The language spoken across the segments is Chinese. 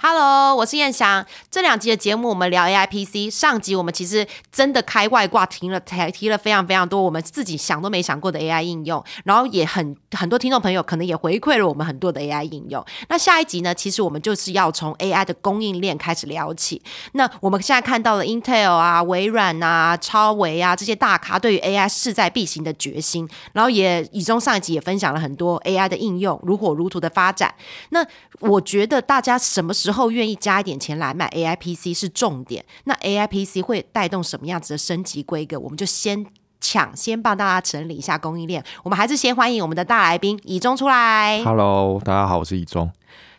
Hello，我是燕翔。这两集的节目我们聊 AI PC，上集我们其实真的开外挂，提了提提了非常非常多我们自己想都没想过的 AI 应用，然后也很很多听众朋友可能也回馈了我们很多的 AI 应用。那下一集呢，其实我们就是要从 AI 的供应链开始聊起。那我们现在看到了 Intel 啊、微软啊、超维啊这些大咖对于 AI 势在必行的决心，然后也以中上一集也分享了很多 AI 的应用如火如荼的发展。那我觉得大家什么时候之后愿意加一点钱来买 AI PC 是重点，那 AI PC 会带动什么样子的升级规格？我们就先抢先帮大家整理一下供应链。我们还是先欢迎我们的大来宾以中出来。Hello，大家好，我是以中。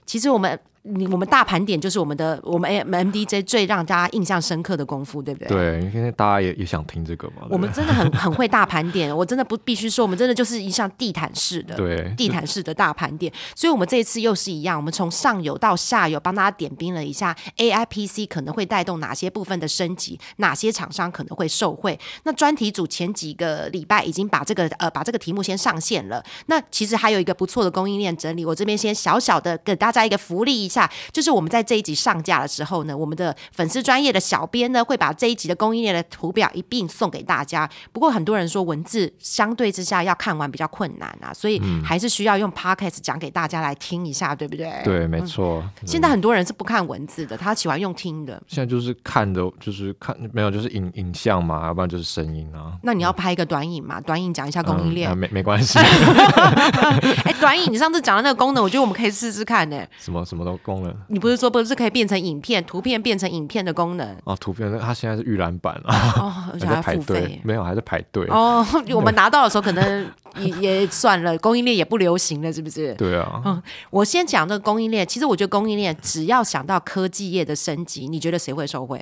其实我们。你我们大盘点就是我们的我们 M M D J 最让大家印象深刻的功夫，对不对？对，因为大家也也想听这个嘛。我们真的很很会大盘点，我真的不必须说，我们真的就是一项地毯式的，对，地毯式的大盘点。所以，我们这一次又是一样，我们从上游到下游帮大家点兵了一下 A I P C 可能会带动哪些部分的升级，哪些厂商可能会受惠。那专题组前几个礼拜已经把这个呃把这个题目先上线了。那其实还有一个不错的供应链整理，我这边先小小的给大家一个福利一下，就是我们。在这一集上架的时候呢，我们的粉丝专业的小编呢会把这一集的供应链的图表一并送给大家。不过很多人说文字相对之下要看完比较困难啊，所以还是需要用 podcast 讲给大家来听一下，对不对？对，没错。现在很多人是不看文字的，他喜欢用听的。现在就是看的，就是看没有，就是影影像嘛，要不然就是声音啊。那你要拍一个短影嘛？短影讲一下供应链，啊没没关系。哎，短影，你上次讲的那个功能，我觉得我们可以试试看呢。什么什么都功能？你不是？说不是可以变成影片，图片变成影片的功能哦。图片它现在是预览版啊，哦，而且还付费，没有还在排队哦。我们拿到的时候可能也也算了，供应链也不流行了，是不是？对啊。嗯，我先讲这个供应链，其实我觉得供应链只要想到科技业的升级，你觉得谁会受惠？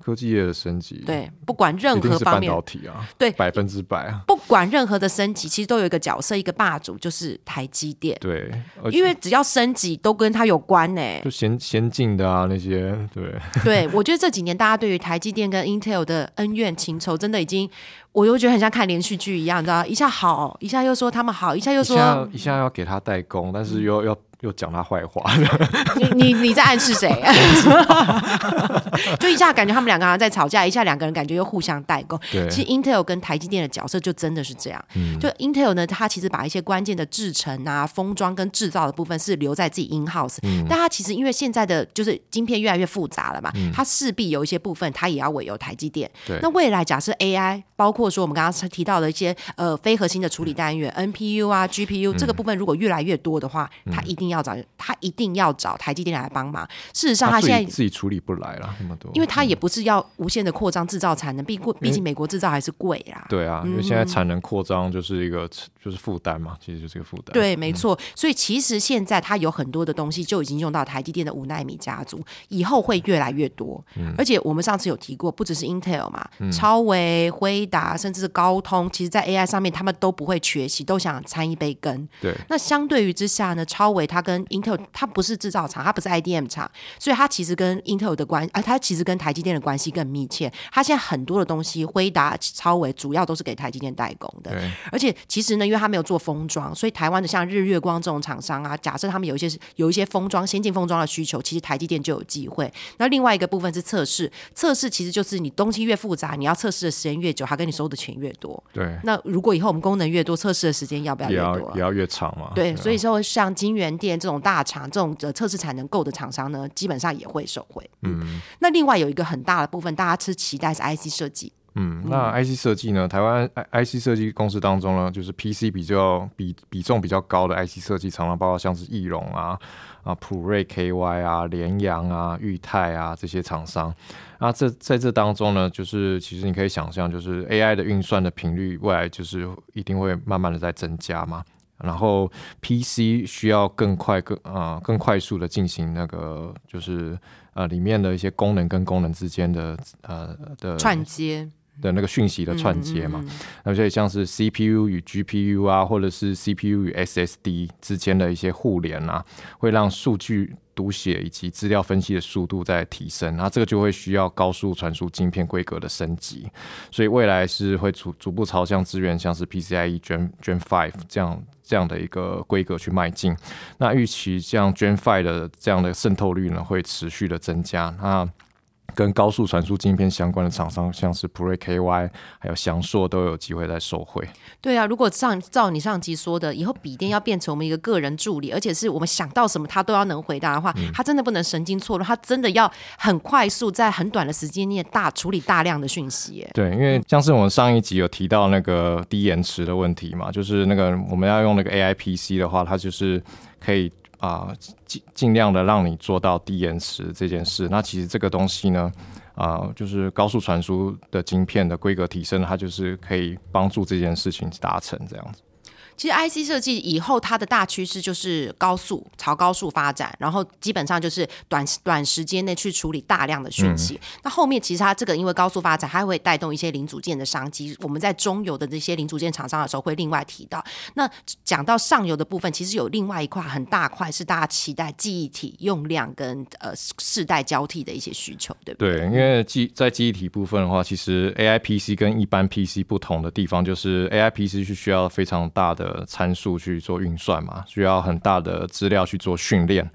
科技业的升级，对，不管任何方面，半导体啊，对，百分之百啊，不管任何的升级，其实都有一个角色，一个霸主，就是台积电。对，因为只要升级，都跟它有关呢。就先先进的啊，那些，对，对，我觉得这几年大家对于台积电跟 Intel 的恩怨情仇，真的已经，我又觉得很像看连续剧一样，你知道，一下好，一下又说他们好，一下又说，一下要给他代工，但是又要。又讲他坏话，你你你在暗示谁？就一下感觉他们两个人在吵架，一下两个人感觉又互相代沟。其实 Intel 跟台积电的角色就真的是这样。就 Intel 呢，它其实把一些关键的制程啊、封装跟制造的部分是留在自己 in house，但它其实因为现在的就是晶片越来越复杂了嘛，它势必有一些部分它也要委由台积电。那未来假设 AI，包括说我们刚刚提到的一些呃非核心的处理单元 NPU 啊、GPU 这个部分，如果越来越多的话，它一定。要找他，一定要找台积电来帮忙。事实上，他现在自己处理不来了那么多，因为他也不是要无限的扩张制造产能，毕过毕竟美国制造还是贵啦。对啊，因为现在产能扩张就是一个就是负担嘛，其实就是个负担。对，没错。所以其实现在它有很多的东西就已经用到台积电的五纳米家族，以后会越来越多。而且我们上次有提过，不只是 Intel 嘛，超微、辉达，甚至是高通，其实在 AI 上面他们都不会缺席，都想参一杯羹。对。那相对于之下呢，超微它它跟 Intel 它不是制造厂，它不是 IDM 厂，所以它其实跟 Intel 的关啊，它其实跟台积电的关系更密切。它现在很多的东西，辉达、超维主要都是给台积电代工的。而且其实呢，因为它没有做封装，所以台湾的像日月光这种厂商啊，假设他们有一些有一些封装、先进封装的需求，其实台积电就有机会。那另外一个部分是测试，测试其实就是你东西越复杂，你要测试的时间越久，它跟你收的钱越多。对。那如果以后我们功能越多，测试的时间要不要也要也要越长嘛？对。所以说，像金源店。这种大厂、这种的测试产能够的厂商呢，基本上也会受惠。嗯，那另外有一个很大的部分，大家是期待是 IC 设计。嗯，那 IC 设计呢？台湾 IC 设计公司当中呢，就是 PC 比较比比重比较高的 IC 设计厂商，包括像是翼龙啊、啊普瑞 KY 啊、联阳啊、裕泰啊这些厂商。那这在这当中呢，就是其实你可以想象，就是 AI 的运算的频率，未来就是一定会慢慢的在增加嘛。然后 PC 需要更快、更啊更快速的进行那个，就是呃里面的一些功能跟功能之间的呃的串接的那个讯息的串接嘛。那所以像是 CPU 与 GPU 啊，或者是 CPU 与 SSD 之间的一些互联啊，会让数据。读写以及资料分析的速度在提升，那这个就会需要高速传输晶片规格的升级，所以未来是会逐逐步朝向资源像是 PCIe Gen Gen Five 这样这样的一个规格去迈进。那预期像 Gen Five 的这样的渗透率呢，会持续的增加。那跟高速传输晶片相关的厂商，像是普瑞 KY 还有翔硕，都有机会在受惠。对啊，如果上照你上集说的，以后笔电要变成我们一个个人助理，而且是我们想到什么他都要能回答的话，他真的不能神经错乱，他真的要很快速，在很短的时间内大处理大量的讯息。对，因为像是我们上一集有提到那个低延迟的问题嘛，就是那个我们要用那个 AI PC 的话，它就是可以。啊，尽尽量的让你做到低延迟这件事。那其实这个东西呢，啊，就是高速传输的晶片的规格提升，它就是可以帮助这件事情达成这样子。其实 IC 设计以后它的大趋势就是高速朝高速发展，然后基本上就是短短时间内去处理大量的讯息。那后面其实它这个因为高速发展，它会带动一些零组件的商机。我们在中游的这些零组件厂商的时候会另外提到。那讲到上游的部分，其实有另外一块很大块是大家期待记忆体用量跟呃世代交替的一些需求，对不对？对，因为记在记忆体部分的话，其实 AI PC 跟一般 PC 不同的地方就是 AI PC 是需要非常大的。参数去做运算嘛，需要很大的资料去做训练，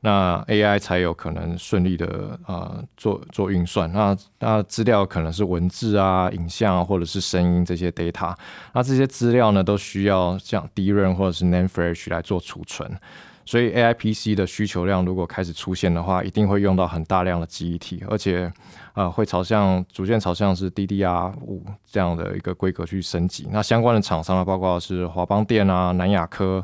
那 AI 才有可能顺利的呃做做运算。那那资料可能是文字啊、影像啊，或者是声音这些 data。那这些资料呢，都需要像 DRAM 或者是 NAND Flash 来做储存。所以 AI PC 的需求量如果开始出现的话，一定会用到很大量的记忆体，而且。呃，会朝向逐渐朝向是 DDR 五这样的一个规格去升级。那相关的厂商呢，包括是华邦电啊、南亚科。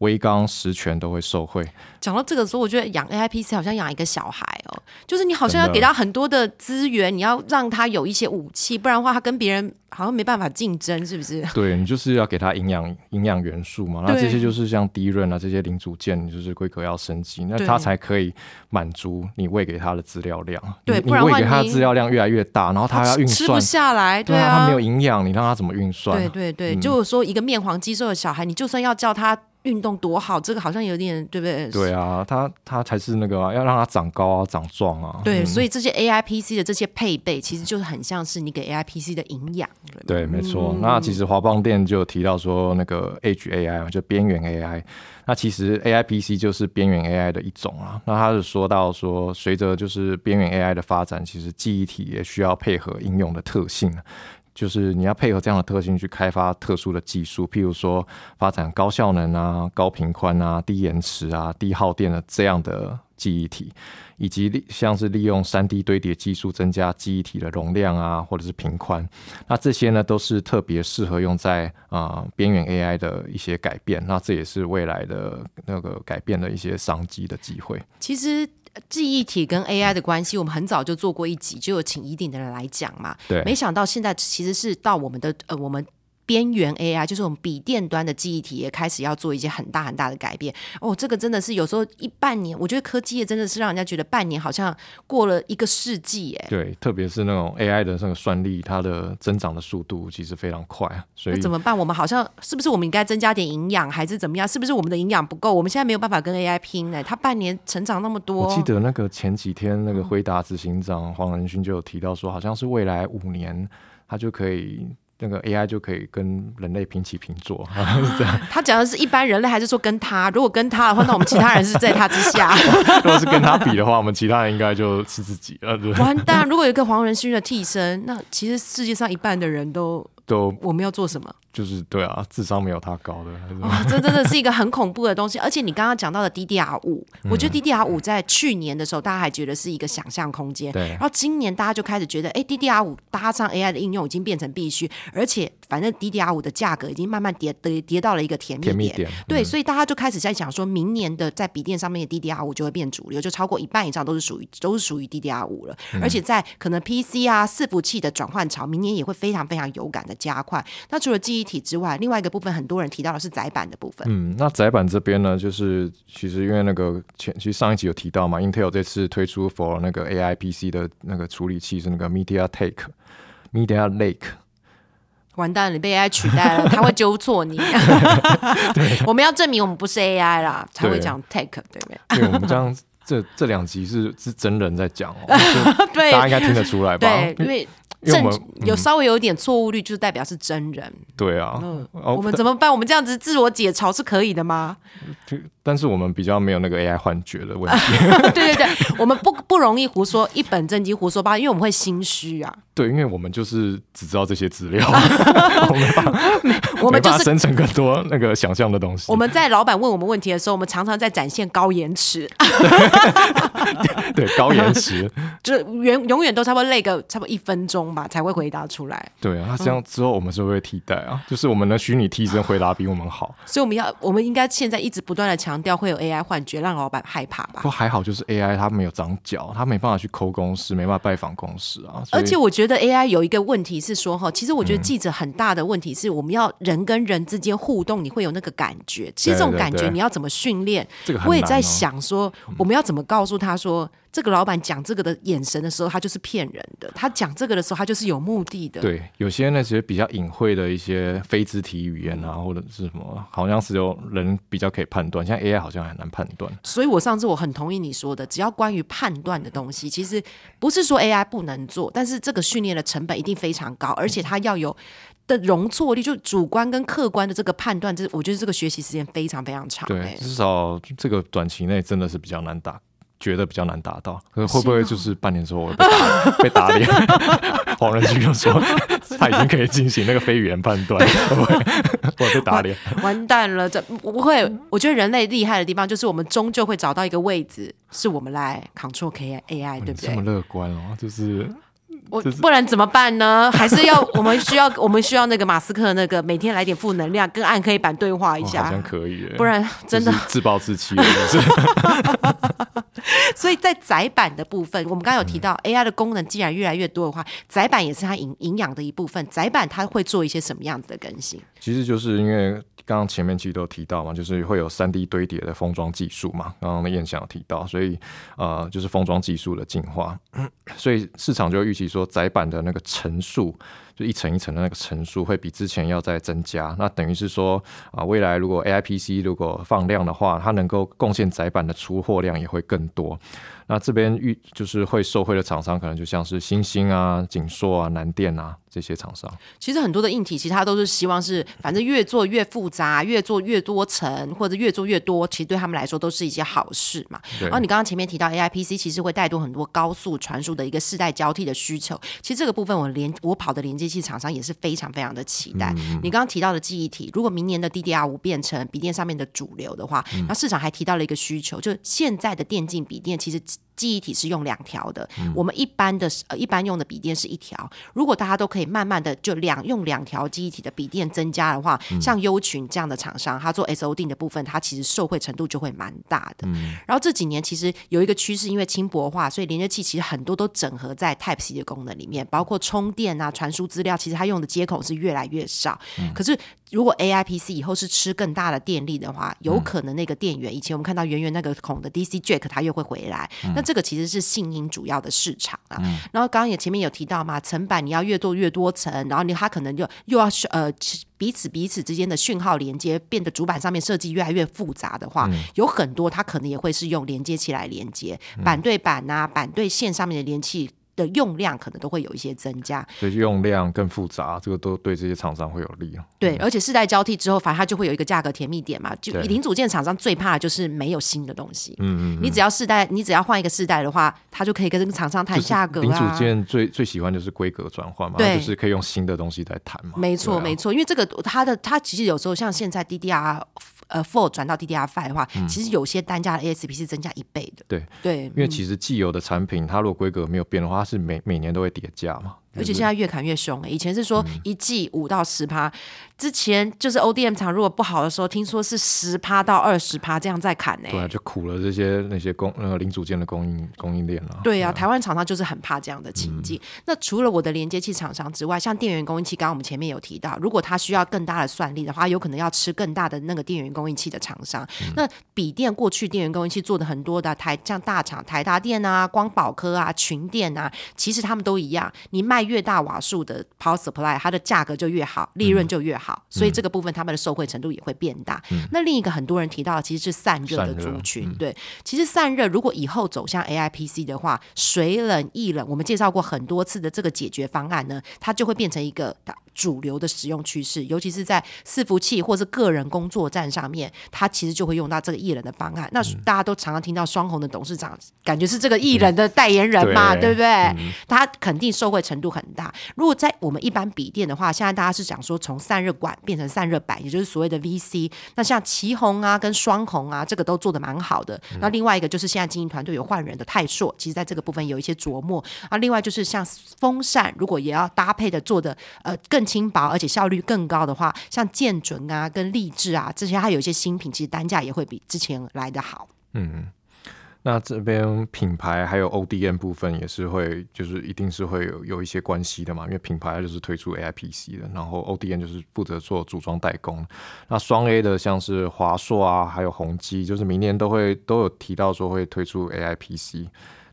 微刚实权都会受贿。讲到这个时候，我觉得养 AI PC 好像养一个小孩哦，就是你好像要给他很多的资源，你要让他有一些武器，不然的话他跟别人好像没办法竞争，是不是？对你就是要给他营养营养元素嘛，那这些就是像低润啊这些零组件，就是规格要升级，那他才可以满足你喂给他的资料量。对，你喂给他的资料量越来越大，然后他要运算吃不下来，对啊，他没有营养，你让他怎么运算？对对对，就是说一个面黄肌瘦的小孩，你就算要叫他。运动多好，这个好像有点对不对？对啊，它它才是那个要让它长高啊，长壮啊。对，所以这些 A I P C 的这些配备，其实就是很像是你给 A I P C 的营养。对，没错。那其实华邦电就提到说，那个 H A I 就边缘 A I，那其实 A I P C 就是边缘 A I 的一种啊。那他是说到说，随着就是边缘 A I 的发展，其实记忆体也需要配合应用的特性。就是你要配合这样的特性去开发特殊的技术，譬如说发展高效能啊、高频宽啊、低延迟啊、低耗电的这样的记忆体，以及利像是利用三 D 堆叠技术增加记忆体的容量啊，或者是频宽，那这些呢都是特别适合用在啊边缘 AI 的一些改变，那这也是未来的那个改变的一些商机的机会。其实。记忆体跟 AI 的关系，我们很早就做过一集，就有请一定的人来讲嘛。对，没想到现在其实是到我们的呃，我们。边缘 AI 就是我们笔电端的记忆体也开始要做一些很大很大的改变哦，这个真的是有时候一半年，我觉得科技业真的是让人家觉得半年好像过了一个世纪哎。对，特别是那种 AI 的那个算力，它的增长的速度其实非常快啊。所以怎么办？我们好像是不是我们应该增加点营养，还是怎么样？是不是我们的营养不够？我们现在没有办法跟 AI 拼呢？它半年成长那么多。我记得那个前几天那个辉达执行长黄仁勋就有提到说，好像是未来五年他就可以。那个 AI 就可以跟人类平起平坐，是这样。他讲的是一般人类，还是说跟他？如果跟他的话，那我们其他人是在他之下。如果是跟他比的话，我们其他人应该就是自己了。完蛋！如果有一个黄仁勋的替身，那其实世界上一半的人都都我们要做什么？就是对啊，智商没有他高的，这真的是一个很恐怖的东西。而且你刚刚讲到的 DDR 五，我觉得 DDR 五在去年的时候，大家还觉得是一个想象空间。对。然后今年大家就开始觉得，哎，DDR 五搭上 AI 的应用已经变成必须，而且反正 DDR 五的价格已经慢慢跌跌跌到了一个甜蜜点。对，所以大家就开始在讲说，明年的在笔电上面的 DDR 五就会变主流，就超过一半以上都是属于都是属于 DDR 五了。而且在可能 PC 啊伺服器的转换潮，明年也会非常非常有感的加快。那除了记忆体之外，另外一个部分很多人提到的是窄板的部分。嗯，那窄板这边呢，就是其实因为那个前其实上一集有提到嘛，Intel 这次推出 for 那个 AI PC 的那个处理器是那个 Media Take Media Lake。完蛋了，你被 AI 取代了，他会纠错你。我们要证明我们不是 AI 啦，才会讲 Take，对不对？对，我们这样。这这两集是是真人在讲哦，就对大家应该听得出来吧？对，因为正有稍微有一点错误率，就是代表是真人。对啊，嗯，哦我们怎么办？我们这样子自我解嘲是可以的吗？但是我们比较没有那个 AI 幻觉的问题。对对对，我们不不容易胡说一本正经胡说八道，因为我们会心虚啊。对，因为我们就是只知道这些资料，我们就是生成更多那个想象的东西。我们在老板问我们问题的时候，我们常常在展现高延迟，对高延迟，就是永永远都差不多累个差不多一分钟吧，才会回答出来。对啊，那这样之后我们是不是会替代啊？就是我们的虚拟替身回答比我们好，所以我们要，我们应该现在一直不断的强调会有 AI 幻觉，让老板害怕吧不。过还好，就是 AI 它没有长脚，它没办法去抠公司，没办法拜访公司啊。而且我觉得 AI 有一个问题是说哈，其实我觉得记者很大的问题是我们要人跟人之间互动，你会有那个感觉。其实这种感觉你要怎么训练？我也在想说，我们要怎么告诉他说，这个老板讲这个的眼神的时候，他就是骗人的；他讲这个的时候，他就是有目的的。对，有些那些比较隐晦的一些非肢体语言啊，或者是什么，好像是有人比较可以判断，像 AI 好像很难判断。所以我上次我很同意你说的，只要关于判断的东西，其实不是说 AI 不能做，但是这个训练的成本一定非常高，而且它要有的容错率，就主观跟客观的这个判断，这我觉得这个学习时间非常非常长、对欸，。至少这个短期内真的是比较难打。觉得比较难达到，可是会不会就是半年之后我被打 被打脸？黄仁勋又说 他已经可以进行那个非语言判断，我被打脸？完蛋了，这不会。我觉得人类厉害的地方就是我们终究会找到一个位置，是我们来 control K AI，对不对你这么？乐观哦，就是我不然怎么办呢？还是要我们需要我们需要那个马斯克那个每天来点负能量，跟暗黑板对话一下哦好像，可以耶，不然真的自暴自弃所以在窄板的部分，我们刚刚有提到 AI 的功能既然越来越多的话，窄板也是它营营养的一部分。窄板它会做一些什么样子的更新？其实就是因为刚刚前面其实都有提到嘛，就是会有三 D 堆叠的封装技术嘛，刚刚的燕翔有提到，所以呃就是封装技术的进化，所以市场就预期说窄板的那个层数。就一层一层的那个层数会比之前要再增加，那等于是说啊、未来如果 AIPC 如果放量的话，它能够贡献窄板的出货量也会更多。那这边遇就是会受惠的厂商，可能就像是星星啊、景硕啊、南电啊这些厂商。其实很多的硬体，其实它都是希望是，反正越做越复杂，越做越多层，或者越做越多，其实对他们来说都是一些好事嘛。然后你刚刚前面提到 AIPC，其实会带动很多高速传输的一个世代交替的需求。其实这个部分我连我跑的连接器厂商也是非常非常的期待。你刚刚提到的记忆体，如果明年的 DDR 五变成笔电上面的主流的话，那市场还提到了一个需求，就现在的电竞笔电其实。记忆体是用两条的，我们一般的呃一般用的笔电是一条。如果大家都可以慢慢的就两用两条记忆体的笔电增加的话，像优群这样的厂商，它做 SOD 的部分，它其实受惠程度就会蛮大的。然后这几年其实有一个趋势，因为轻薄化，所以连接器其实很多都整合在 Type C 的功能里面，包括充电啊、传输资料，其实它用的接口是越来越少。可是如果 AI PC 以后是吃更大的电力的话，有可能那个电源，以前我们看到圆圆那个孔的 DC Jack 它又会回来，那这个其实是信音主要的市场啊。然后刚刚也前面有提到嘛，层板你要越做越多层，然后你它可能就又要呃彼此彼此之间的讯号连接变得主板上面设计越来越复杂的话，有很多它可能也会是用连接器来连接，板对板啊，板对线上面的连器。的用量可能都会有一些增加，所以用量更复杂，这个都对这些厂商会有利啊。对，而且世代交替之后，反正它就会有一个价格甜蜜点嘛。就对零组件厂商最怕的就是没有新的东西。嗯嗯，你只要世代，你只要换一个世代的话，它就可以跟这个厂商谈价格零组啊。件最最喜欢就是规格转换嘛，对就是可以用新的东西来谈嘛。没错，啊没错，因为这个它的它其实有时候像现在 DDR 呃 Four 转到 DDR Five 的话，其实有些单价的 ASP 是增加一倍的。嗯对对，因为嗯其实既有的产品，它如果规格没有变的话，它是每每年都会叠价嘛。而且现在越砍越凶、欸，以前是说嗯一季五到十趴，之前就是 ODM 厂如果不好的时候，听说是十趴到二十趴这样在砍呢、对啊，就苦了这些那些供呃零组件的供应供应链了。对啊，台湾厂商就是很怕这样的情境。那除了我的连接器厂商之外，像电源供应器，刚刚我们前面有提到，如果它需要更大的算力的话，有可能要吃更大的那个电源供应器的厂商。那笔电过去电源供应器做的很多的台，像大厂台达电啊、光宝科啊、群电啊，其实他们都一样，你卖越大瓦数的 power supply，它的价格就越好，利润就越好。好，所以这个部分他们的受惠程度也会变大。那另一个很多人提到的其实是散热的族群，对，其实散热如果以后走向 AI PC 的话，水冷、液冷，我们介绍过很多次的这个解决方案呢，它就会变成一个。主流的使用趋势，尤其是在伺服器或是个人工作站上面，它其实就会用到这个艺人的方案。那大家都常常听到双红的董事长，感觉是这个艺人的代言人嘛，对不对？他肯定受惠程度很大。如果在我们一般笔电的话，现在大家是讲说从散热管变成散热板，也就是所谓的 VC。那像旗红啊跟双红啊，这个都做的蛮好的。那另外一个就是现在经营团队有换人的泰硕，其实在这个部分有一些琢磨。啊，另外就是像风扇，如果也要搭配的做的呃更。轻薄，而且效率更高的话，像建准啊、跟励志啊这些，它有一些新品，其实单价也会比之前来的好。嗯，那这边品牌还有 ODM 部分也是会，就是一定是会有有一些关系的嘛，因为品牌就是推出 AIPC 的，然后 ODM 就是负责做组装代工。那双 A 的像是华硕啊，还有宏基，就是明年都会都有提到说会推出 AIPC。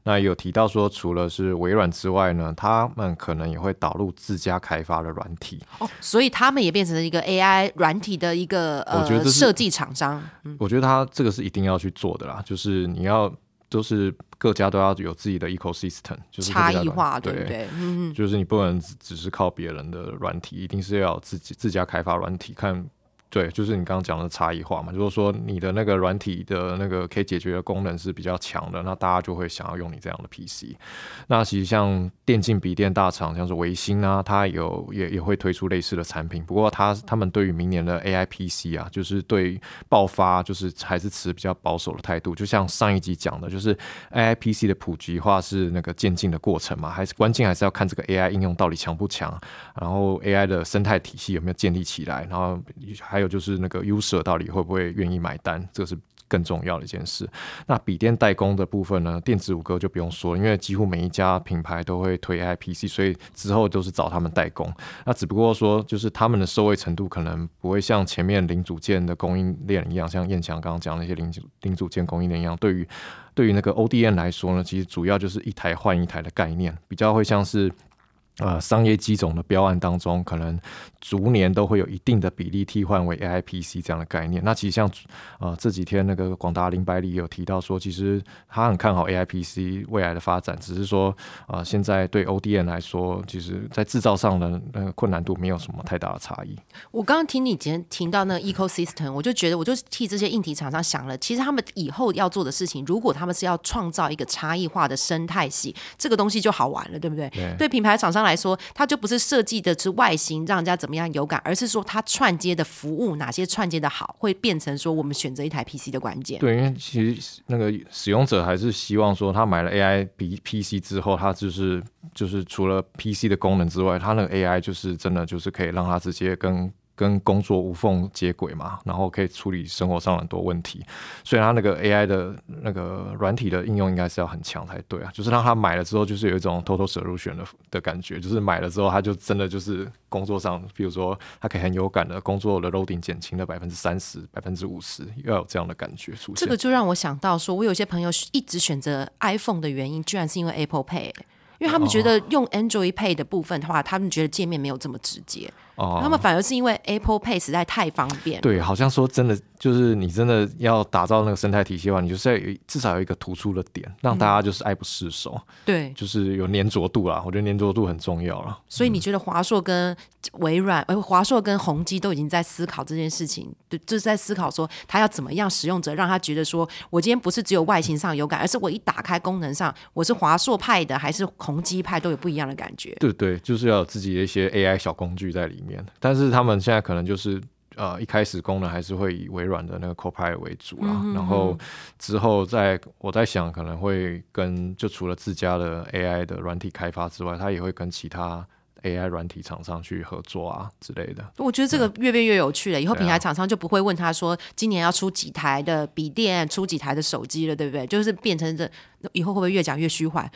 那有提到说，除了是微软之外呢，他们可能也会导入自家开发的软体哦，所以他们也变成了一个 AI 软体的一个呃设计厂商。我觉得他这个是一定要去做的啦，就是你要都是各家都要有自己的 ecosystem，就是差异化，对不对？嗯，就是你不能只是靠别人的软体，一定是要自己自家开发软体看。对，就是你刚刚讲的差异化嘛。如果说你的那个软体的那个可以解决的功能是比较强的，那大家就会想要用你这样的 PC。那其实像电竞笔电大厂，像是维星啊，它有也也会推出类似的产品。不过它他们对于明年的 AI PC 啊，就是对爆发就是还是持比较保守的态度。就像上一集讲的，就是 AI PC 的普及化是那个渐进的过程嘛，还是关键还是要看这个 AI 应用到底强不强，然后 AI 的生态体系有没有建立起来，然后还。还有就是那个 user 到底会不会愿意买单，这是更重要的一件事。那笔电代工的部分呢？电子五哥就不用说，因为几乎每一家品牌都会推 IPC，所以之后都是找他们代工。那只不过说，就是他们的收位程度可能不会像前面零组件的供应链一样，像燕翔刚刚讲那些零组零组件供应链一样。对于对于那个 ODM 来说呢，其实主要就是一台换一台的概念，比较会像是。呃，商业机种的标案当中，可能逐年都会有一定的比例替换为 AIPC 这样的概念。那其实像呃这几天那个广达林百里有提到说，其实他很看好 AIPC 未来的发展，只是说啊，现在对 ODN 来说，其实在制造上的那个困难度没有什么太大的差异。我刚刚听你今天听到那个 ecosystem，我就觉得我就替这些硬体厂商想了，其实他们以后要做的事情，如果他们是要创造一个差异化的生态系，这个东西就好玩了，对不对？对品牌厂商。来说，它就不是设计的是外形让人家怎么样有感，而是说它串接的服务哪些串接的好，会变成说我们选择一台 PC 的关键。对，因为其实那个使用者还是希望说，他买了 AI 比 PC 之后，他就是就是除了 PC 的功能之外，他那个 AI 就是真的就是可以让他直接跟。跟工作无缝接轨嘛，然后可以处理生活上很多问题，所以它那个 AI 的那个软体的应用应该是要很强才对啊，就是让他买了之后，就是有一种偷偷舍入选的的感觉，就是买了之后他就真的就是工作上，比如说他可以很有感的工作的 loading 减轻了百分之三十、百分之五十，要有这样的感觉出现。这个就让我想到说，我有些朋友一直选择 iPhone 的原因，居然是因为 Apple Pay，因为他们觉得用 Android Pay 的部分的话，他们觉得界面没有这么直接。哦，他们反而是因为 Apple Pay 实在太方便。对，好像说真的，就是你真的要打造那个生态体系的话，你就是要有至少有一个突出的点，让大家就是爱不释手。对，就是有粘着度啦，我觉得粘着度很重要了。所以你觉得华硕跟微软，呃，华硕跟宏基都已经在思考这件事情，对，就是在思考说他要怎么样使用者让他觉得说我今天不是只有外形上有感，而是我一打开功能上，我是华硕派的还是宏基派都有不一样的感觉。对对，就是要有自己的一些 AI 小工具在里面。面，但是他们现在可能就是呃，一开始功能还是会以微软的那个 Copilot 为主啦，然后之后在我在想，可能会跟就除了自家的 AI 的软体开发之外，它也会跟其他。AI 软体厂商去合作啊之类的，我觉得这个越变越有趣了。以后品牌厂商就不会问他说今年要出几台的笔电，出几台的手机了，对不对？就是变成这以后会不会越讲越虚幻？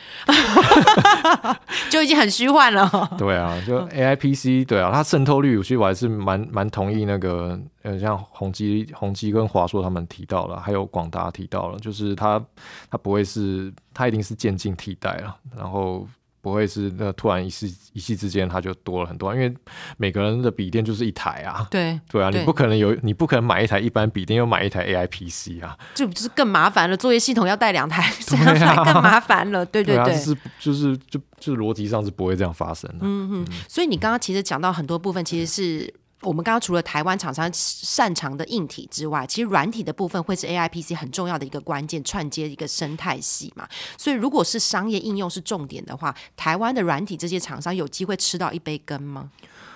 就已经很虚幻了。对啊，就 AI PC，对啊，它渗透率，其实我还是蛮蛮同意那个，呃，像宏基、宏基跟华硕他们提到了，还有广达提到了，就是它它不会是它一定是渐进替代了，然后。不会是那突然一时一夕之间它就多了很多，因为每个人的笔电就是一台啊。对对啊，你不可能有，你不可能买一台一般笔电又买一台 AI PC 啊。就就是更麻烦了，作业系统要带两台，这样来更麻烦了。对对啊，对，就是就是就就是逻辑上是不会这样发生的。嗯嗯所以你刚刚其实讲到很多部分，其实是我们刚刚除了台湾厂商擅长的硬体之外，其实软体的部分会是 AI PC 很重要的一个关键，串接一个生态系嘛。所以如果是商业应用是重点的话，台湾的软体这些厂商有机会吃到一杯羹吗？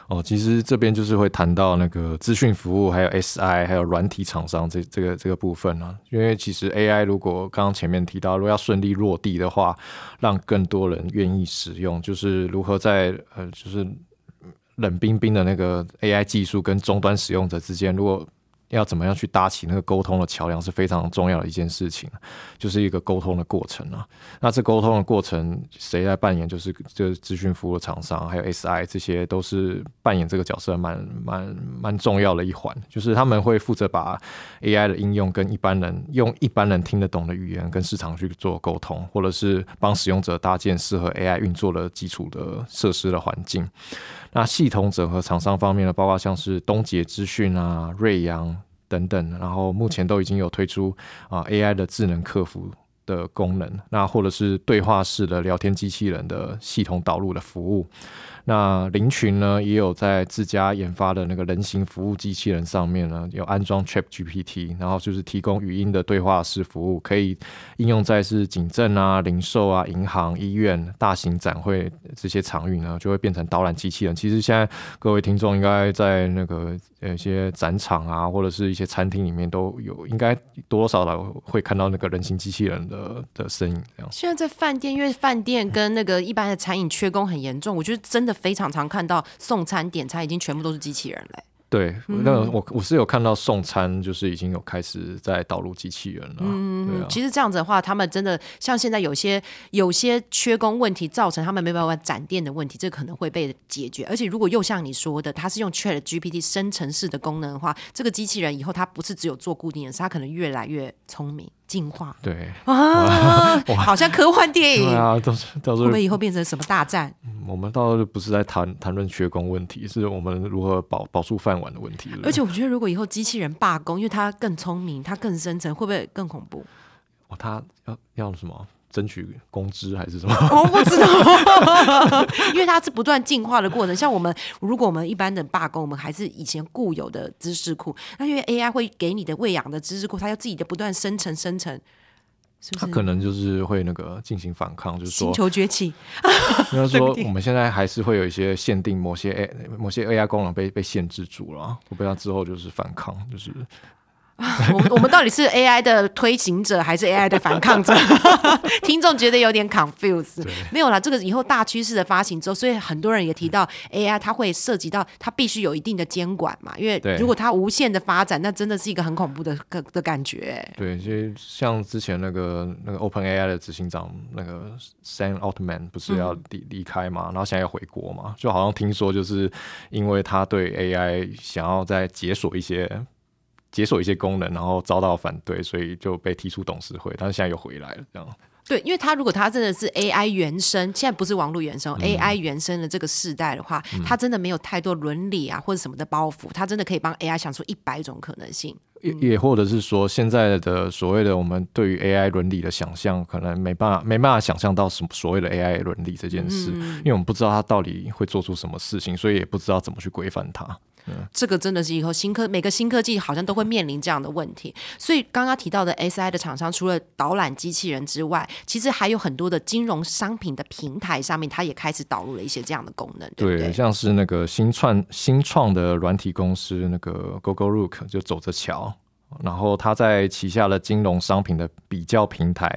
哦，其实这边就是会谈到那个资讯服务，还有 SI，还有软体厂商这这个这个部分啊。因为其实 AI 如果刚刚前面提到，如果要顺利落地的话，让更多人愿意使用，就是如何在呃，就是冷冰冰的那个 AI 技术跟终端使用者之间，如果要怎么样去搭起那个沟通的桥梁是非常重要的一件事情，就是一个沟通的过程啊。那这沟通的过程谁来扮演？就是就是资讯服务厂商还有 SI 这些都是扮演这个角色蛮蛮蛮重要的一环，就是他们会负责把 AI 的应用跟一般人用一般人听得懂的语言跟市场去做沟通，或者是帮使用者搭建适合 AI 运作的基础的设施的环境。那系统整合厂商方面呢，包括像是东杰资讯啊、瑞阳等等，然后目前都已经有推出啊 AI 的智能客服的功能，那或者是对话式的聊天机器人的系统导入的服务。那林群呢，也有在自家研发的那个人形服务机器人上面呢，有安装 Chat GPT，然后就是提供语音的对话式服务，可以应用在是警政啊、零售啊、银行、医院、大型展会这些场域呢，就会变成导览机器人。其实现在各位听众应该在那个呃一些展场啊，或者是一些餐厅里面都有，应该多少的会看到那个人形机器人的的身影这样。现在在饭店，因为饭店跟那个一般的餐饮缺工很严重，我觉得真的非常常看到送餐点餐已经全部都是机器人嘞。对，那我我是有看到送餐，就是已经有开始在导入机器人了。嗯，啊。其实这样子的话，他们真的像现在有些有些缺工问题，造成他们没办法展店的问题，这可能会被解决。而且如果又像你说的，它是用 Chat GPT 生成式的功能的话，这个机器人以后它不是只有做固定的事，它可能越来越聪明进化对，啊，好像科幻电影。对啊，到时到时候我们以后变成什么大战？我们到时候不是在谈谈论缺工问题，是我们如何保保住饭碗的问题。而且我觉得，如果以后机器人罢工，因为它更聪明，它更深层，会不会更恐怖？哦，它要要什么？争取工资还是什么？我不知道，因为它是不断进化的过程。像我们，如果我们一般的罢工，我们还是以前固有的知识库，那因为 AI 会给你的喂养的知识库，它要自己的不断生成生成，是不是？他可能就是会那个进行反抗，就是星说，球崛起，应该说 我们现在还是会有一些限定，某些 A 某些 AI 功能被被限制住了，我不知道之后就是反抗，就是 我们我们到底是 AI 的推行者还是 AI 的反抗者？听众觉得有点 confuse。没有啦，这个以后大趋势的发行之后，所以很多人也提到 AI 它会涉及到它必须有一定的监管嘛，因为如果它无限的发展，那真的是一个很恐怖的的的感觉。对，所以像之前那个那个 Open AI 的执行长那个 Sam Altman 不是要离离开嘛，然后现在要回国嘛，就好像听说就是因为他对 AI 想要再解锁一些解锁一些功能，然后遭到反对，所以就被踢出董事会，但是现在又回来了，这样。对，因为他如果他真的是 AI 原生，现在不是网络原生、嗯 a i 原生的这个世代的话，他真的没有太多伦理啊或者什么的包袱，他真的可以帮 AI 想出一百种可能性。也也或者是说，现在的所谓的我们对于 AI 伦理的想象，可能没办法没办法想象到什么所谓的 AI 伦理这件事，因为我们不知道它到底会做出什么事情，所以也不知道怎么去规范它。这个真的是以后新科每个新科技好像都会面临这样的问题。所以刚刚提到的 SI 的厂商，除了导览机器人之外，其实还有很多的金融商品的平台上面，它也开始导入了一些这样的功能，对？像是那个新创新创的软体公司那个 GoGoLook 就走着瞧。然后他在旗下的金融商品的比较平台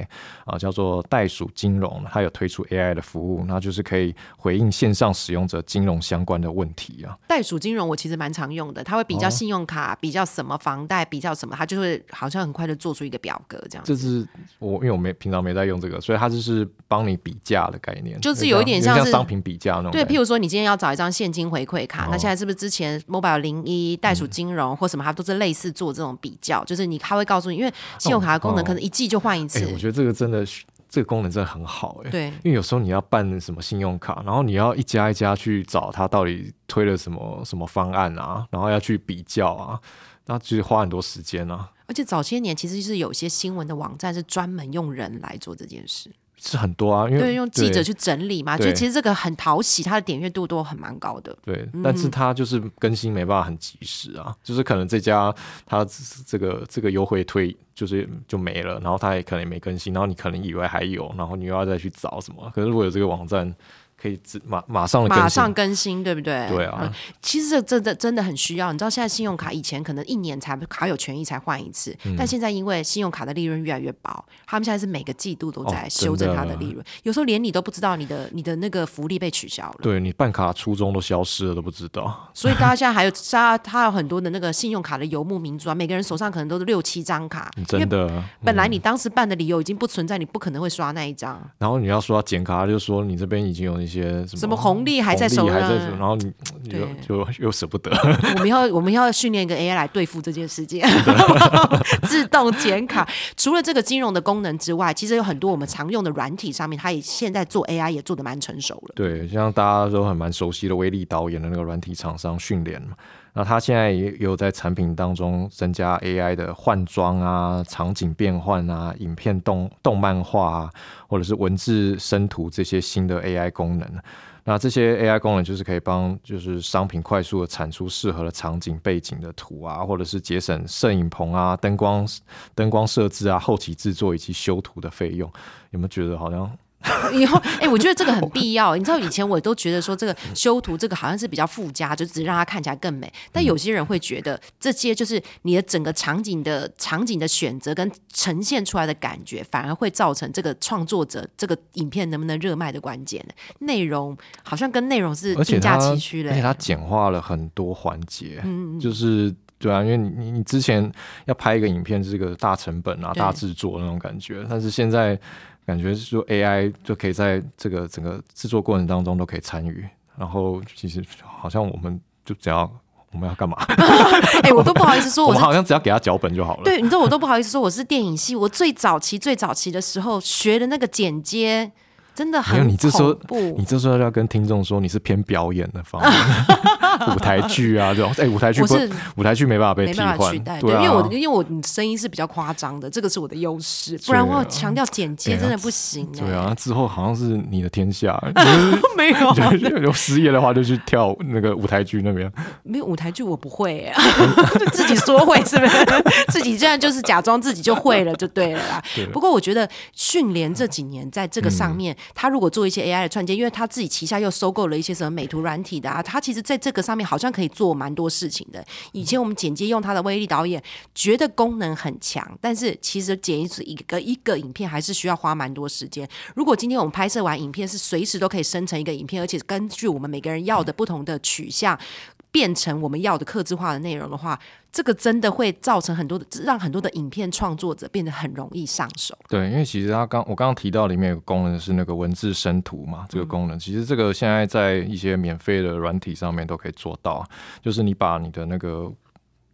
啊，叫做袋鼠金融，它有推出 AI 的服务，那就是可以回应线上使用者金融相关的问题啊。袋鼠金融我其实蛮常用的，它会比较信用卡，比较什么房贷，比较什么，它就会好像很快就做出一个表格这样子。这是我因为我没平常没在用这个，所以它就是帮你比价的概念，就是有一点像是像商品比价那种对，譬如说你今天要找一张现金回馈卡，那现在是不是之前 Mobile 零一、袋鼠金融或什么，它都是类似做这种比较，就是你它会告诉你，因为信用卡的功能可能一季就换一次。哎、，我觉得这个真的这个功能真的很好哎、对，因为有时候你要办什么信用卡，然后你要一家一家去找他到底推了什么什么方案啊，然后要去比较啊，那其实花很多时间啊，而且早些年其实是有些新闻的网站是专门用人来做这件事，是很多啊，因为对，用记者去整理嘛，就其实这个很讨喜，它的点阅度都很蛮高的。对，但是它就是更新没办法很及时啊，就是可能这家它这个这个优惠退就是就没了，然后它也可能也没更新，然后你可能以为还有，然后你又要再去找什么，可是如果有这个网站可以自马马上马上更新，对不对？对啊嗯其实这真的真的很需要。你知道现在信用卡以前可能一年才卡有权益才换一次，嗯但现在因为信用卡的利润越来越薄，他们现在是每个季度都在哦修正它的利润，有时候连你都不知道你的你的那个福利被取消了。对你办卡初衷都消失了都不知道，所以大家现在还有，他他有很多的那个信用卡的游牧民族啊，每个人手上可能都是六七张卡，真的。本来你当时办的理由已经不存在，你不可能会刷那一张。然后你要说要剪卡，他就说你这边已经有一些什么红利还在手上，然后你你就就又舍不得。我们要我们要训练一个 AI 来对付这件事情，自动剪卡。除了这个金融的功能之外，其实有很多我们常用的软体上面，它也现在做 AI 也做的蛮成熟了。对，像大家都很蛮熟悉的威力导演的那个软体厂商训练嘛，那他现在也有在产品当中增加 AI 的换装啊、场景变换啊、影片动动漫画啊，或者是文字生图这些新的 AI 功能。那这些 AI 功能就是可以帮就是商品快速的产出适合的场景背景的图啊，或者是节省摄影棚啊、灯光灯光设置啊、后期制作以及修图的费用。有没有觉得好像 以后，哎、我觉得这个很 必要。你知道，以前我都觉得说这个修图这个好像是比较附加，就只是让它看起来更美。但有些人会觉得这些就是你的整个场景的场景的选择跟呈现出来的感觉，反而会造成这个创作者这个影片能不能热卖的关键。内容好像跟内容是并驾它齐驱嘞。而且它简化了很多环节，嗯就是对啊，因为你你你之前要拍一个影片是个大成本啊、大制作那种感觉，但是现在感觉是说 AI 就可以在这个整个制作过程当中都可以参与，然后其实好像我们就只要我们要干嘛，哎、我都不好意思说我我们好像只要给他脚本就好了。对，你知道我都不好意思说我是电影系，我最早期最早期的时候学的那个剪接，真的没有，很你这时候你这时候要跟听众说你是偏表演的方面，舞台剧啊这种，哎、舞台剧不我是舞台剧没办法被没替换，办法取代，对啊，因为我因为我的声音是比较夸张的，这个是我的优势，不然我要强调剪接对啊真的不行、欸。对啊，之后好像是你的天下，没有。就有失业的话就去跳那个舞台剧那边。没有舞台剧我不会、欸，就自己说会是不是？自己这样就是假装自己就会了就对了啦。不过我觉得训练这几年在这个上面，他如果做一些 AI 的串接，因为他自己旗下又收购了一些什么美图软体的啊，他其实在这个上面好像可以做蛮多事情的。以前我们剪接用他的威力导演，觉得功能很强，但是其实剪一次一个一个影片还是需要花蛮多时间。如果今天我们拍摄完影片是随时都可以生成一个影片，而且根据我们每个人要的不同的取向。变成我们要的克制化的内容的话，这个真的会造成很多的，让很多的影片创作者变得很容易上手。对，因为其实他刚我刚刚提到里面有个功能是那个文字生图嘛，这个功能、其实这个现在在一些免费的软体上面都可以做到，就是你把你的那个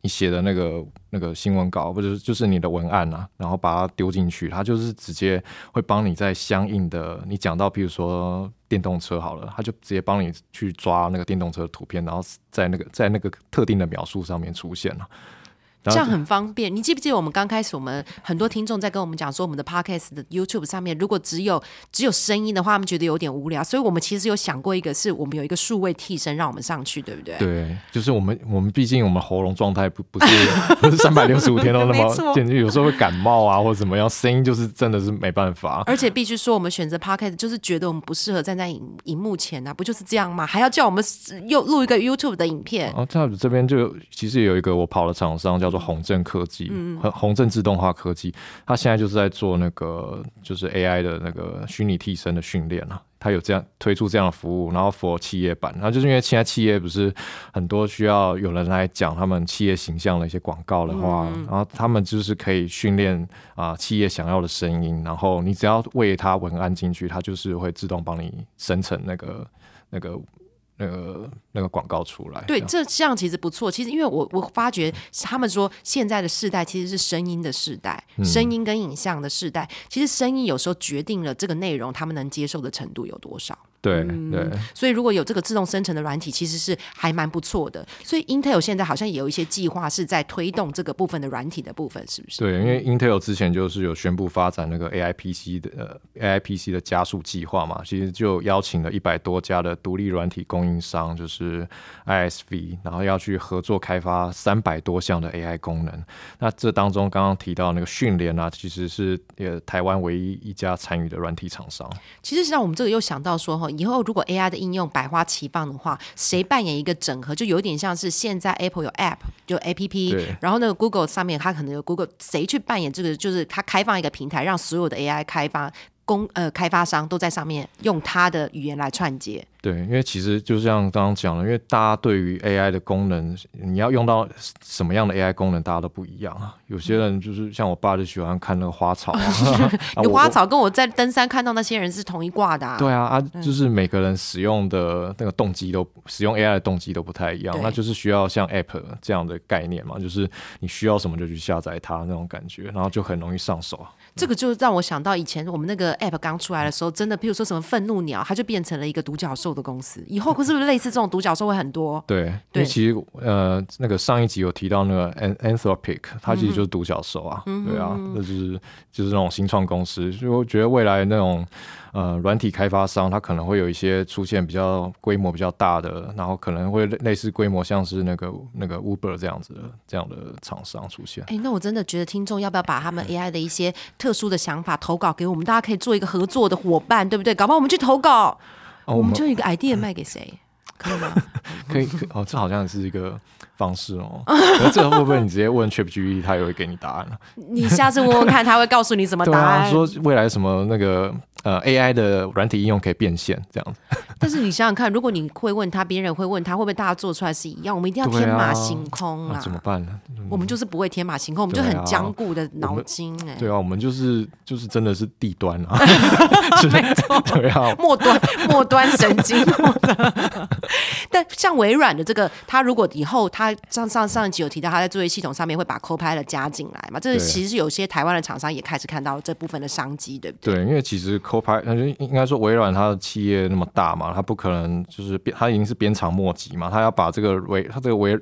你写的那个那个新闻稿，或者是就是你的文案啊，然后把它丢进去，它就是直接会帮你在相应的你讲到，比如说电动车好了，它就直接帮你去抓那个电动车的图片，然后在那个在那个特定的描述上面出现了。这样很方便。你记不记得我们刚开始，我们很多听众在跟我们讲说，我们的 podcast 的 YouTube 上面，如果只有只有声音的话，他们觉得有点无聊。所以我们其实有想过一个，是我们有一个数位替身让我们上去，对不对？对，就是我们我们毕竟我们喉咙状态不不是 不是三百六十五天都那么简直，有时候会感冒啊或者怎么样，声音就是真的是没办法。而且必须说，我们选择 podcast 就是觉得我们不适合站在荧荧幕前啊，不就是这样吗？还要叫我们又录一个 YouTube 的影片然，后这样子这边就其实有一个我跑的厂商叫做宏正科技，嗯宏宏正自动化科技，它现在就是在做那个就是 AI 的那个虚拟替身的训练啊。它有这样推出这样的服务，然后 for 企业版，然后就是因为现在企业不是很多需要有人来讲他们企业形象的一些广告的话，嗯然后他们就是可以训练啊、企业想要的声音，然后你只要喂它文案进去，它就是会自动帮你生成那个那个那个那个广告出来。对，这这这样其实不错。其实因为我我发觉他们说现在的世代其实是声音的世代，声音跟影像的世代。其实声音有时候决定了这个内容他们能接受的程度有多少。对对所以如果有这个自动生成的软体，其实是还蛮不错的。所以 Intel 现在好像也有一些计划是在推动这个部分的软体的部分，是不是？对，因为 Intel 之前就是有宣布发展那个 AI PC 的呃 AI PC 的加速计划嘛，其实就邀请了一百多家的独立软体供应商，就是 ISV，然后要去合作开发三百多项的 AI 功能。那这当中刚刚提到那个训练啊，其实是呃台湾唯一一家参与的软体厂商。其实实际上我们这个又想到说哈，以后如果 AI 的应用百花齐放的话，谁扮演一个整合，就有点像是现在 Apple 有 App 就 APP，然后那个 Google 上面它可能有 Google，谁去扮演这个？就是它开放一个平台，让所有的 AI 开发公呃开发商都在上面用他的语言来串接。对，因为其实就像刚刚讲的，因为大家对于 AI 的功能，你要用到什么样的 AI 功能，大家都不一样啊。有些人就是像我爸就喜欢看那个花草啊，啊我有花草跟我在登山看到那些人是同一挂的、啊。对啊，啊，就是每个人使用的那个动机都使用 AI 的动机都不太一样，那就是需要像 App 这样的概念嘛，就是你需要什么就去下载它那种感觉，然后就很容易上手。这个就让我想到以前我们那个 app 刚出来的时候，真的，譬如说什么愤怒鸟，它就变成了一个独角兽的公司。以后是不是类似这种独角兽会很多？对，因为其实呃，那个上一集有提到那个 An Anthropic，它其实就是独角兽啊，对啊，那就是就是那种新创公司，所以我觉得未来那种呃软体开发商，它可能会有一些出现比较规模比较大的，然后可能会类类似规模像是那个那个 Uber 这样子的这样的厂商出现。哎，那我真的觉得听众要不要把他们 AI 的一些特殊的想法投稿给我们？大家可以做一个合作的伙伴，对不对？搞不好我们去投稿，哦，我们就一个 idea 卖给谁，可以吗？可以可以哦，这好像是一个方式哦。这个会不会你直接问 ChatGPT，它也会给你答案了？你下次问问看，他会告诉你什么 答案。说未来什么那个呃 AI 的软体应用可以变现这样子。但是你想想看，如果你会问他，别人会问他，会不会大家做出来是一样？我们一定要天马行空那、啊！怎么办呢？我们就是不会天马行空，我们就很僵固的脑筋哎、对啊，我们就是就是真的是地端啊，没错，对啊，末端末端神经。但像微软的这个，它如果以后它上上上一集有提到，他在作业系统上面会把 Copilot 加进来嘛？这其实有些台湾的厂商也开始看到这部分的商机，对不对？对，因为其实 Copilot，应该说微软它的企业那么大嘛，它不可能就是鞭它已经是鞭长莫及嘛，它要把这个微它这个微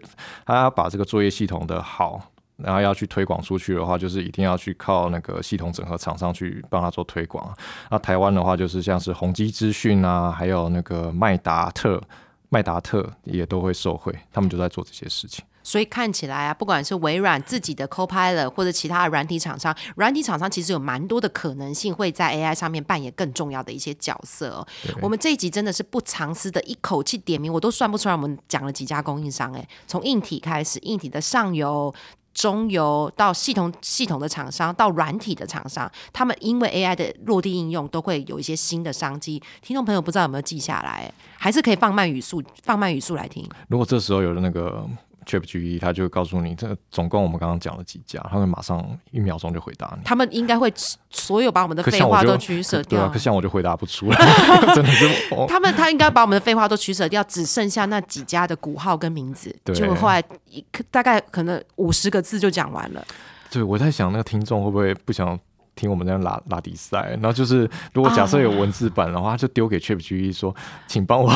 它要把这个作业系统的好。然后要去推广出去的话，就是一定要去靠那个系统整合厂商去帮他做推广。那台湾的话，就是像是宏基资讯啊，还有那个麦达特、麦达特也都会受惠，他们就在做这些事情。所以看起来啊，不管是微软自己的 Copilot 或者其他的软体厂商，软体厂商其实有蛮多的可能性会在 AI 上面扮演更重要的一些角色哦。我们这一集真的是不藏私的，一口气点名，我都算不出来我们讲了几家供应商哎，从硬体开始，硬体的上游。中游到系统系统的厂商，到软体的厂商，他们因为 AI 的落地应用，都会有一些新的商机。听众朋友不知道有没有记下来？还是可以放慢语速，放慢语速来听。如果这时候有那个 ChatGPT，它就会告诉你，这总共我们刚刚讲了几家，他会马上一秒钟就回答你。他们应该会所有把我们的废话都取舍掉。对啊，可像我就回答不出来，真的是我。他们他应该把我们的废话都取舍掉，只剩下那几家的股号跟名字。对结果后来一大概可能五十个字就讲完了。对，我在想那个听众会不会不想听我们这样拉拉比赛？然后就是如果假设有文字版的话，他就丢给 ChatGPT 说，请帮我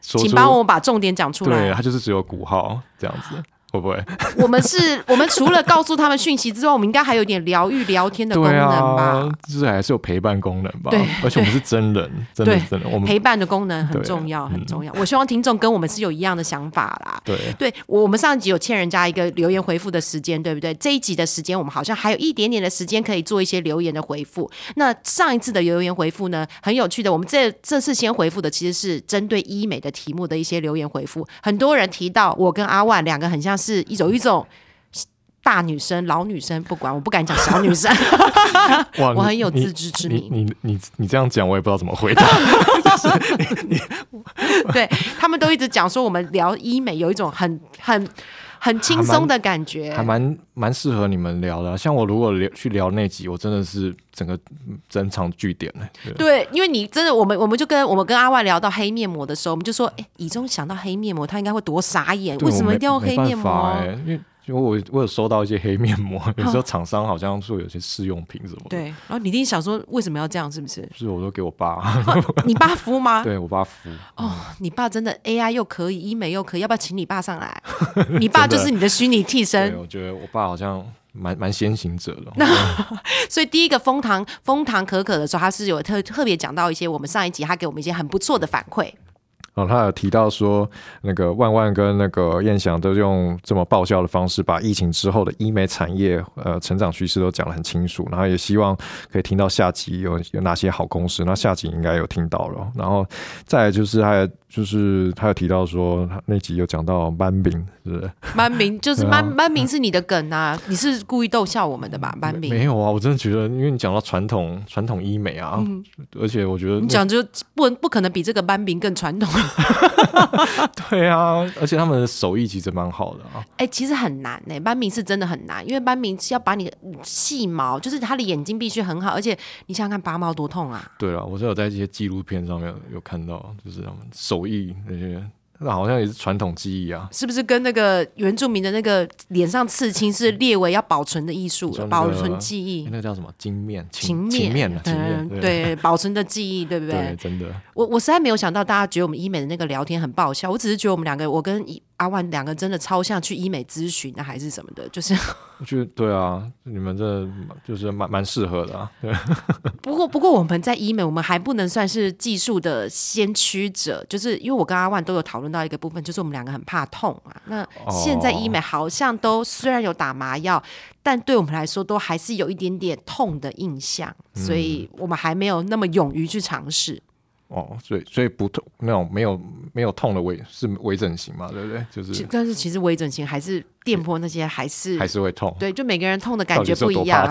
说，请帮我把重点讲出来对，来。他就是只有鼓号这样子，会不会？我们是，我们除了告诉他们讯息之外，我们应该还有点疗愈、聊天的功能吧？啊，就是还是有陪伴功能吧。对而且我们是真人，真的真的，我们陪伴的功能很重要，很嗯重要。我希望听众跟我们是有一样的想法啦。对对我们上一集有欠人家一个留言回复的时间，对不对？这一集的时间，我们好像还有一点点的时间可以做一些留言的回复。那上一次的留言回复呢，很有趣的。我们这这次先回复的其实是针对医美的题目的一些留言回复。很多人提到我跟阿万两个很像是一种一种大女生、老女生，不管我不敢讲小女生，我你你很有自知之你明。你你你这样讲，我也不知道怎么回答。对他们都一直讲说我们聊医美有一种很很很轻松的感觉，还蛮蛮适合你们聊的啊、像我如果聊去聊那集，我真的是整个嗯整场据点了。对对，因为你真的，我们我们就跟我们跟阿外聊到黑面膜的时候，我们就说，哎，以中想到黑面膜，他应该会多傻眼，对为什么一定要黑面膜？因为因为我我有收到一些黑面膜，有时候厂商好像说有些试用品什么的，对，然后你一定想说，为什么要这样？是不是？就是我都给我爸，你爸敷吗？对我爸敷。哦，你爸真的 AI 又可以，医美又可以，要不要请你爸上来？你爸就是你的虚拟替对，身。我觉得我爸好像蛮蛮先行者的。所以第一个封糖封糖可可的时候，他是有特特别讲到一些我们上一集他给我们一些很不错的反馈。哦，他有提到说，那个万万跟那个燕翔都用这么爆笑的方式，把疫情之后的医美产业呃成长趋势都讲得很清楚，然后也希望可以听到下集有有哪些好公司，那下集应该有听到了，然后再就是还有就是他有提到说，他那集有讲到班饼，是不是？班明 就是班班明是你的梗啊，你是故意逗笑我们的吧？班明，没有啊，我真的觉得，因为你讲到传统传统医美啊，而且我觉得你讲就不不可能比这个班明更传统。对啊，而且他们的手艺其实蛮好的啊。哎、其实很难呢、班明是真的很难，因为班明是要把你的细毛，就是他的眼睛必须很好，而且你想想看拔毛多痛啊！对了，我是有在一些纪录片上面有有看到，就是他们手艺那些，那好像也是传统技艺啊。是不是跟那个原住民的那个脸上刺青是列为要保存的艺术保存记忆诶？那个叫什么金面？情情面，面啊，情面，嗯，对，保存的记忆，对不对，对？真的。我我实在没有想到大家觉得我们医美的那个聊天很爆笑，我只是觉得我们两个，我跟医阿万两个真的超像去医美咨询啊还是什么的，就是 我觉得对啊，你们这就是蛮蛮适合的啊。对，不过，不过我们在医美，我们还不能算是技术的先驱者，就是因为我跟阿万都有讨论到一个部分，就是我们两个很怕痛啊。那现在医美好像都虽然有打麻药，但对我们来说都还是有一点点痛的印象，所以我们还没有那么勇于去尝试。哦，所以所以不痛那种没有没有痛的微是微整形嘛，对不对？就是但是其实微整形还是电波那些还是还是会痛。对，就每个人痛的感觉不一样。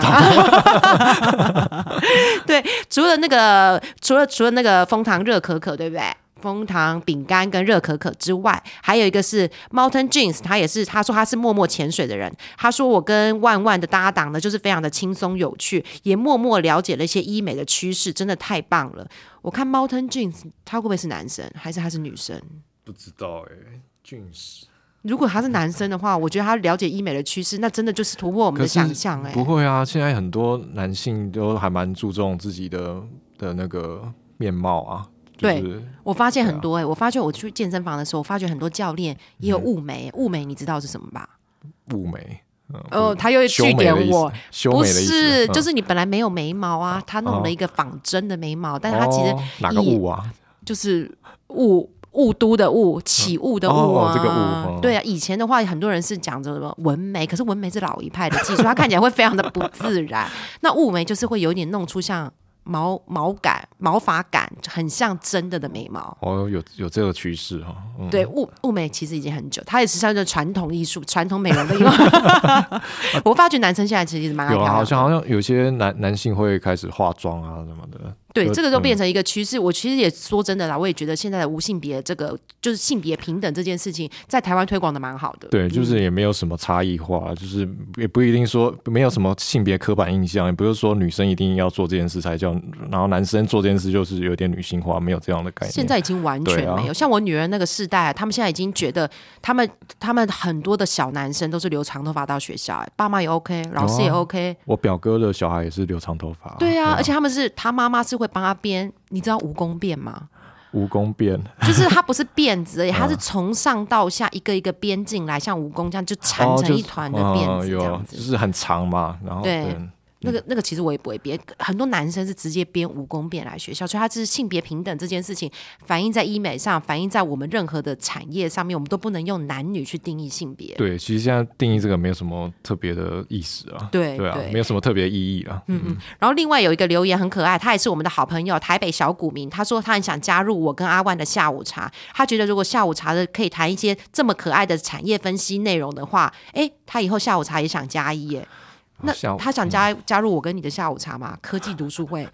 对，除了那个，除了除了那个蜂糖热可可，对不对？枫糖饼干跟热可可之外，还有一个是 Mountain Jeans，他也是他说他是默默潜水的人。他说我跟万万的搭档呢，就是非常的轻松有趣，也默默了解了一些医美的趋势，真的太棒了。我看 Mountain Jeans，他会不会是男生，还是他是女生？不知道哎，俊石如果他是男生的话，我觉得他了解医美的趋势，那真的就是突破我们的想象哎、不会啊，现在很多男性都还蛮注重自己的的那个面貌啊。就是、对我发现很多哎、我发觉我去健身房的时候，我发觉很多教练也有雾眉，雾眉你知道是什么吧？雾眉，嗯哦，他又修据眉的意思点我，不是，嗯就是你本来没有眉毛啊，他弄了一个仿真的眉毛，但是他其实哦哪个雾啊？就是雾雾都的雾，起雾的雾这个雾哦对啊，以前的话，很多人是讲着什么纹眉，可是纹眉是老一派的技术，它看起来会非常的不自然。那雾眉就是会有点弄出像毛毛感、毛发感，很像真的的眉毛。哦，有有这个趋势哈。嗯，对物物美其实已经很久，它也是算是传统艺术、传统美容的一个。我发觉男生现在其实蛮爱有好像好像有些男男性会开始化妆啊什么的。对，这个都变嗯成一个趋势。我其实也说真的啦，我也觉得现在的无性别这个就是性别平等这件事情，在台湾推广的蛮好的。对，就是也没有什么差异化，就是也不一定说没有什么性别刻板印象，也不是说女生一定要做这件事才叫，然后男生做这件事就是有点女性化，没有这样的概念。现在已经完全没有，像我女儿那个世代，他们现在已经觉得，他们他们很多的小男生都是留长头发到学校、哎爸妈也 OK，老师也 OK，、我表哥的小孩也是留长头发，对啊，而且他们是他妈妈是会帮他编，你知道蜈蚣辫吗？蜈蚣辫，就是它不是辫子而已，它嗯是从上到下一个一个编进来，像蜈蚣这样就缠成一团的辫子这样子。就是很长嘛，然后对对那个那个其实我也不会编，很多男生是直接编蜈蚣辫来学校，所以他是性别平等这件事情反映在医美上，反映在我们任何的产业上面，我们都不能用男女去定义性别。对，其实现在定义这个没有什么特别的意思啊，对啊对啊，没有什么特别意义啊，嗯嗯，然后另外有一个留言很可爱，他也是我们的好朋友，台北小股民。他说他很想加入我跟阿万的下午茶，他觉得如果下午茶的可以谈一些这么可爱的产业分析内容的话，诶，他以后下午茶也想加一耶。那他想加加入我跟你的下午茶吗？科技读书会。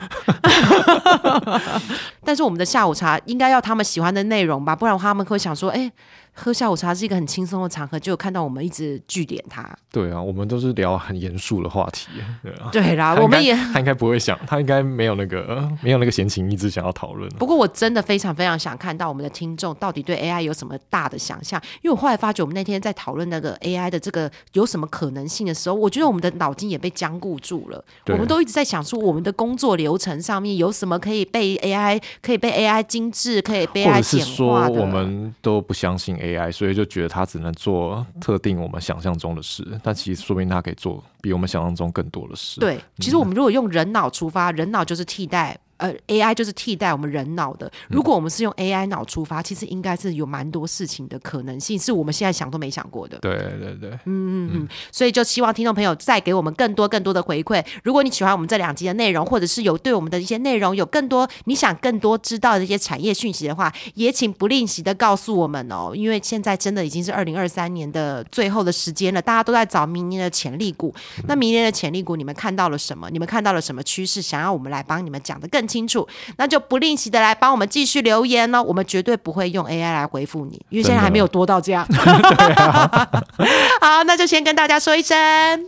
但是我们的下午茶应该要他们喜欢的内容吧，不然他们会想说，哎、喝下午茶是一个很轻松的场合，就看到我们一直据点他。对啊，我们都是聊很严肃的话题，对啊。对啦，我们也。他应该不会想，他应该没有那个没有那个闲情逸致想要讨论。不过我真的非常非常想看到我们的听众到底对 AI 有什么大的想象，因为我后来发觉我们那天在讨论那个 AI 的这个有什么可能性的时候，我觉得我们的脑筋也被僵固住了。我们都一直在想说我们的工作流程上面有什么可以被 AI 可以被 AI 精致，可以被 AI 者是简化的。说我们都不相信 AI，所以就觉得它只能做特定我们想象中的事，但其实说明它可以做比我们想象中更多的事。对，其实我们如果用人脑出发，人脑就是替代。呃，AI 就是替代我们人脑的。如果我们是用 AI 脑出发，其实应该是有蛮多事情的可能性，是我们现在想都没想过的。对对对，嗯嗯嗯，所以就希望听众朋友再给我们更多更多的回馈。如果你喜欢我们这两集的内容，或者是有对我们的一些内容有更多你想更多知道的一些产业讯息的话，也请不吝惜的告诉我们哦。因为现在真的已经是二零二三年的最后的时间了，大家都在找明年的潜力股。那明年的潜力股，你们看到了什么？你们看到了什么趋势？想要我们来帮你们讲的更清楚，那就不吝惜的来帮我们继续留言哦。我们绝对不会用 AI 来回复你，因为现在还没有多到这样。好，那就先跟大家说一声，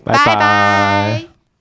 拜拜拜拜